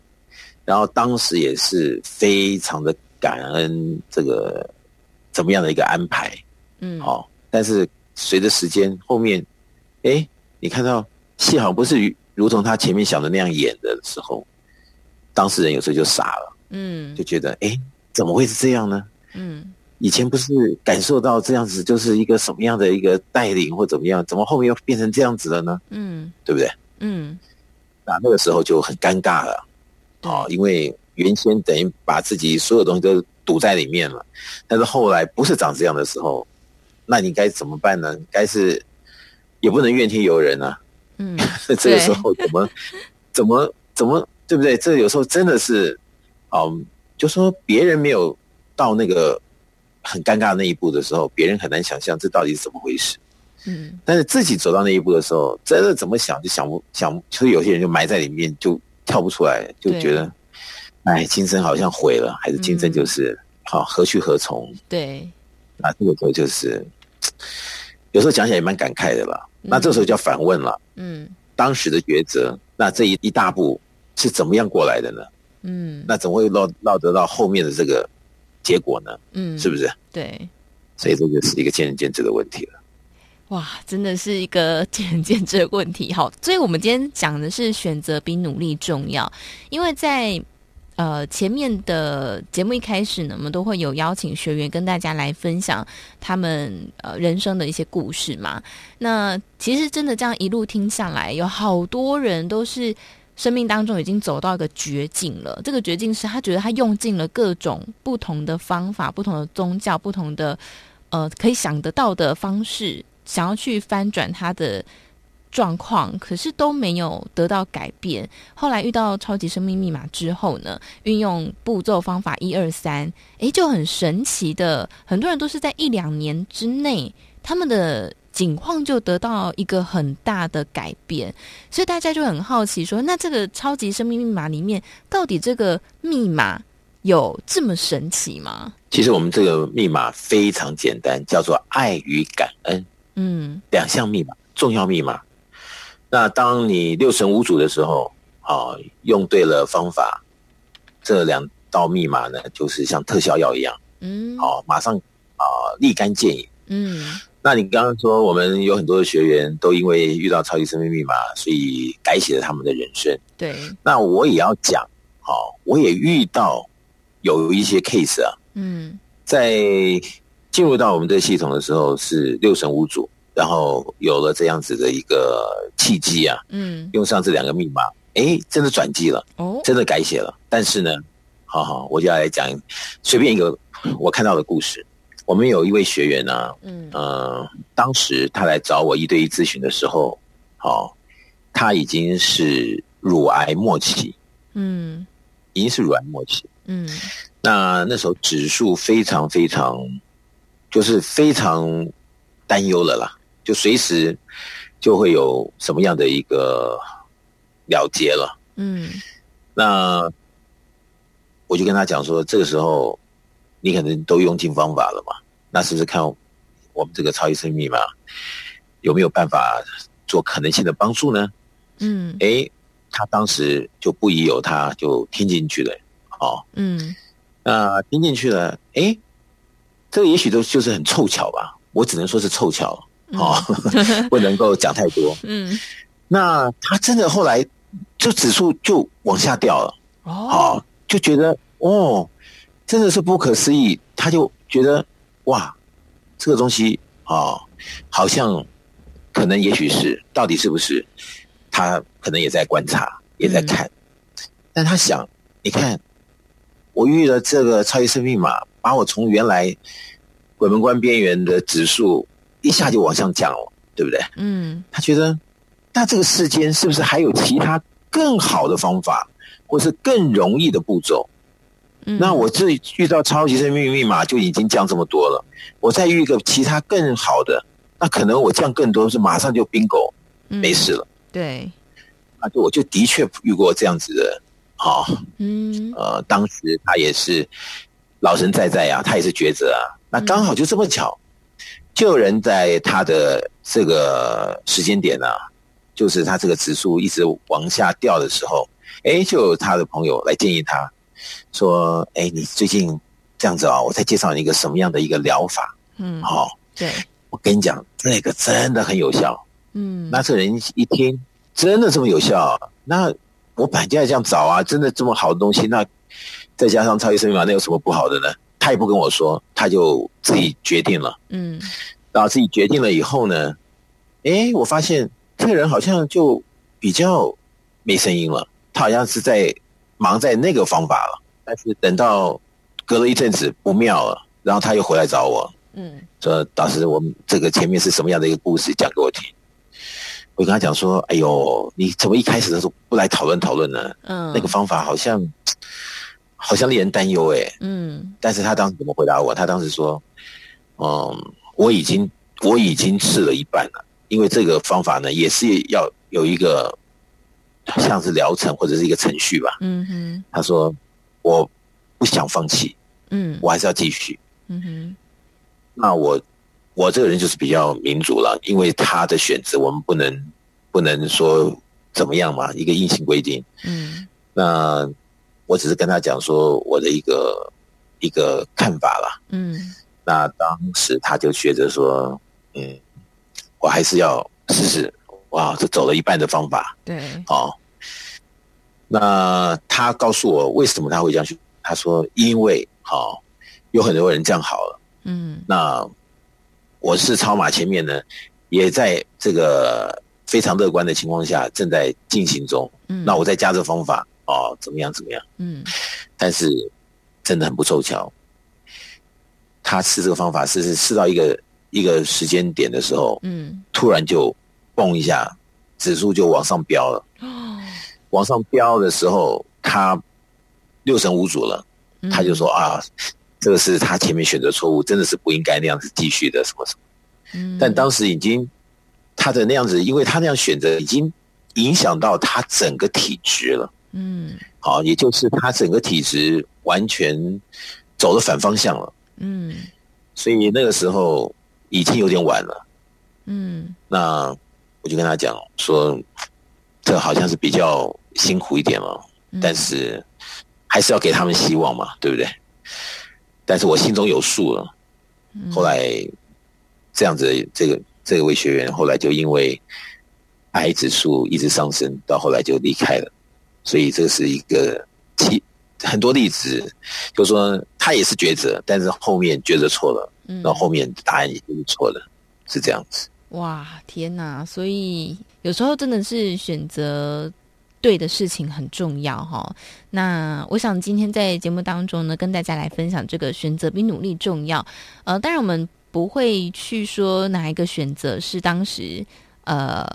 然后当时也是非常的感恩这个怎么样的一个安排，嗯，好、哦。但是随着时间后面，哎，你看到戏好像不是如同他前面想的那样演的时候。当事人有时候就傻了，嗯，就觉得哎，怎么会是这样呢？嗯，以前不是感受到这样子就是一个什么样的一个带领或怎么样，怎么后面又变成这样子了呢？嗯，对不对？嗯，那那个时候就很尴尬了，哦，因为原先等于把自己所有东西都堵在里面了，但是后来不是长这样的时候，那你该怎么办呢？该是也不能怨天尤人啊，嗯，这个时候怎么 怎么怎么？对不对？这有时候真的是，嗯，就说别人没有到那个很尴尬的那一步的时候，别人很难想象这到底是怎么回事。嗯，但是自己走到那一步的时候，真的怎么想就想不想，所以有些人就埋在里面，就跳不出来，就觉得，哎，今生好像毁了，还是今生就是好何去何从？对，啊这个时候就是有时候讲起来也蛮感慨的了。那这时候就要反问了，嗯，当时的抉择，那这一一大步。是怎么样过来的呢？嗯，那怎么会落落得到后面的这个结果呢？嗯，是不是？对，所以这就是一个见仁见智的问题了。哇，真的是一个见仁见智的问题。好，所以我们今天讲的是选择比努力重要，因为在呃前面的节目一开始呢，我们都会有邀请学员跟大家来分享他们呃人生的一些故事嘛。那其实真的这样一路听下来，有好多人都是。生命当中已经走到一个绝境了。这个绝境是他觉得他用尽了各种不同的方法、不同的宗教、不同的呃可以想得到的方式，想要去翻转他的状况，可是都没有得到改变。后来遇到超级生命密码之后呢，运用步骤方法一二三，诶，就很神奇的，很多人都是在一两年之内，他们的境况就得到一个很大的改变。所以大家就很好奇说，那这个超级生命密码里面，到底这个密码有这么神奇吗？其实我们这个密码非常简单，叫做爱与感恩。嗯，两项密码，重要密码。那当你六神无主的时候，啊，用对了方法，这两道密码呢，就是像特效药一样。嗯，好，马上啊，立竿见影。嗯，那你刚刚说我们有很多的学员都因为遇到超级生命密码，所以改写了他们的人生。对，那我也要讲，好，我也遇到有一些 case 啊。嗯，在进入到我们这个系统的时候是六神无主，然后有了这样子的一个契机啊，嗯，用上这两个密码，哎，真的转机了，哦，真的改写了。但是呢，好好，我就要来讲随便一个我看到的故事。我们有一位学员呢、啊，嗯。呃，当时他来找我一对一咨询的时候，好、哦，他已经是乳癌末期，嗯，已经是乳癌末期，嗯。那那时候指数非常非常，就是非常担忧了啦，就随时就会有什么样的一个了结了。嗯，那我就跟他讲说，这个时候你可能都用尽方法了嘛，那是不是看我们这个超级生命密码有没有办法做可能性的帮助呢？嗯，诶，他当时就不疑有他，就听进去了。哦，嗯。那听进去了，哎，这个也许都就是很凑巧吧，我只能说是凑巧，哦，不能够讲太多。嗯，那他真的后来就指数就往下掉了，哦，就觉得哦，真的是不可思议，他就觉得哇，这个东西啊，哦，好像可能也许是，到底是不是？他可能也在观察，也在看，嗯，但他想，你看。我遇了这个超级生命密码，把我从原来鬼门关边缘的指数一下就往上降了，对不对？嗯，他觉得，那这个世间是不是还有其他更好的方法，或是更容易的步骤？嗯，那我这遇到超级生命密码就已经降这么多了，我再遇一个其他更好的，那可能我降更多是马上就 bingo，没事了。嗯，对，啊就我就的确遇过这样子的。好，嗯，呃，当时他也是老神在在啊，他也是抉择啊。那刚好就这么巧，就有人在他的这个时间点呢、啊，就是他这个指数一直往下掉的时候，哎，就有他的朋友来建议他说：“哎，你最近这样子啊，我再介绍你一个什么样的一个疗法？”嗯，好、哦，对，我跟你讲，那个真的很有效。嗯，那这人一听，真的这么有效，那。我本来就要这样找啊，真的这么好的东西，那再加上超级生命密码，那有什么不好的呢？他也不跟我说，他就自己决定了。嗯，然后自己决定了以后呢，哎，我发现这个人好像就比较没声音了，他好像是在忙在那个方法了。但是等到隔了一阵子不妙了，然后他又回来找我，嗯，说导师，我们这个前面是什么样的一个故事，讲给我听。我跟他讲说：“哎呦，你怎么一开始的时候不来讨论讨论呢？嗯，那个方法好像好像令人担忧哎。嗯，但是他当时怎么回答我？他当时说：嗯，我已经我已经试了一半了，因为这个方法呢也是要有一个像是疗程或者是一个程序吧。嗯哼，他说我不想放弃，嗯，我还是要继续。嗯哼，那我。”我这个人就是比较民主了，因为他的选择我们不能不能说怎么样嘛，一个硬性规定。嗯，那我只是跟他讲说我的一个一个看法了。嗯，那当时他就觉得说，嗯，我还是要试试。哇，这走了一半的方法。对，好、哦。那他告诉我为什么他会这样去？他说因为好、哦、有很多人这样好了。嗯，那。我是超马前面呢，也在这个非常乐观的情况下正在进行中。嗯，那我再加这方法哦，怎么样？怎么样？嗯，但是真的很不凑巧，他试这个方法试试试到一个一个时间点的时候，嗯，突然就嘣一下，指数就往上飙了。哦，往上飙的时候，他六神无主了，嗯、他就说啊，这个是他前面选择错误，真的是不应该那样子继续的，什么什么。嗯，但当时已经他的那样子，因为他那样选择已经影响到他整个体质了。嗯，好，也就是他整个体质完全走了反方向了。嗯，所以那个时候已经有点晚了。嗯，那我就跟他讲说，这好像是比较辛苦一点了，但是还是要给他们希望嘛，对不对？但是我心中有数了。后来这样子，这个这位学员后来就因为癌指数一直上升，到后来就离开了。所以这是一个其很多例子，就是说他也是抉择，但是后面抉择错了，嗯，然后后面答案也是错的，是这样子。哇，天哪！所以有时候真的是选择对的事情很重要哈。那我想今天在节目当中呢，跟大家来分享这个选择比努力重要。呃，当然我们不会去说哪一个选择是当时呃。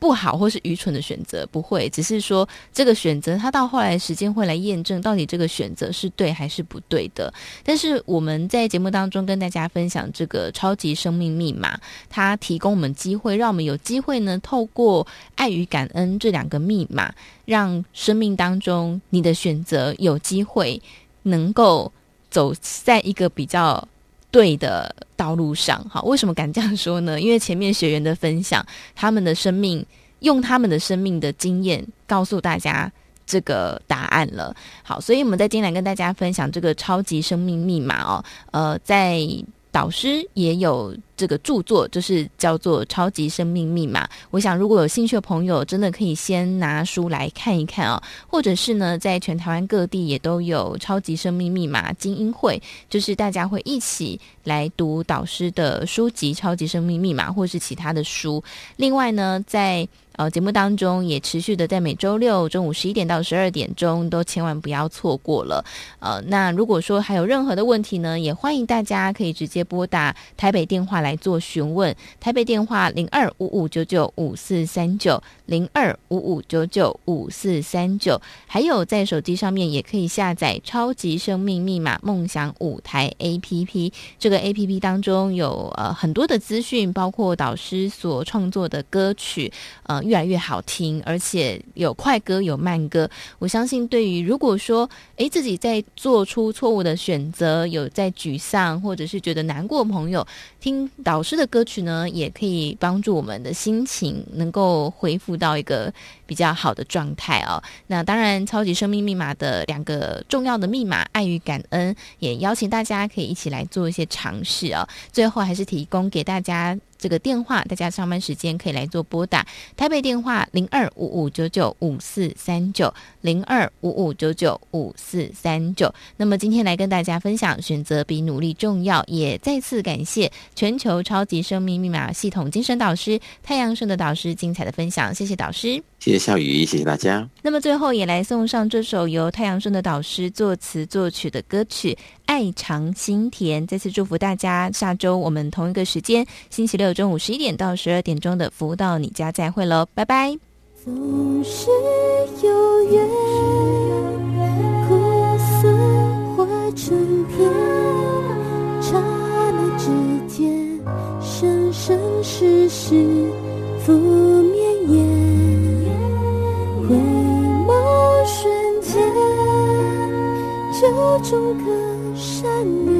不好或是愚蠢的选择不会，只是说这个选择，它到后来时间会来验证到底这个选择是对还是不对的。但是我们在节目当中跟大家分享这个超级生命密码，它提供我们机会，让我们有机会呢，透过爱与感恩这两个密码，让生命当中你的选择有机会能够走在一个比较。对的道路上，好，为什么敢这样说呢？因为前面学员的分享，他们的生命用他们的生命的经验告诉大家这个答案了。好，所以我们在今天来跟大家分享这个超级生命密码哦。呃，在导师也有。这个著作就是叫做《超级生命密码》。我想，如果有兴趣的朋友，真的可以先拿书来看一看哦，或者是呢，在全台湾各地也都有《超级生命密码》精英会，就是大家会一起来读导师的书籍《超级生命密码》或是其他的书。另外呢，在呃节目当中也持续的在每周六中午十一点到十二点钟，都千万不要错过了。呃，那如果说还有任何的问题呢，也欢迎大家可以直接拨打台北电话来。来做询问，台北电话零二五五九九五四三九零二五五九九五四三九，还有在手机上面也可以下载超级生命密码梦想舞台 APP。这个 APP 当中有呃很多的资讯，包括导师所创作的歌曲，呃越来越好听，而且有快歌有慢歌。我相信对于如果说诶自己在做出错误的选择，有在沮丧或者是觉得难过的朋友听。导师的歌曲呢，也可以帮助我们的心情能够恢复到一个比较好的状态哦。那当然，超级生命密码的两个重要的密码——爱与感恩，也邀请大家可以一起来做一些尝试哦。最后，还是提供给大家。这个电话，大家上班时间可以来做拨打。台北电话零二五五九九五四三九零二五五九九五四三九。那么今天来跟大家分享，选择比努力重要。也再次感谢全球超级生命密码系统精神导师太阳盛的导师精彩的分享，谢谢导师，谢谢笑宇，谢谢大家。那么最后也来送上这首由太阳盛的导师作词作曲的歌曲。爱尝心甜，再次祝福大家。下周我们同一个时间，星期六中午十一点到十二点钟的福到你家再会喽，拜拜。总是有缘，苦涩化成甜，刹那之间，生生世世福绵延，回眸瞬间，就中可。善缘，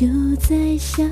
就在笑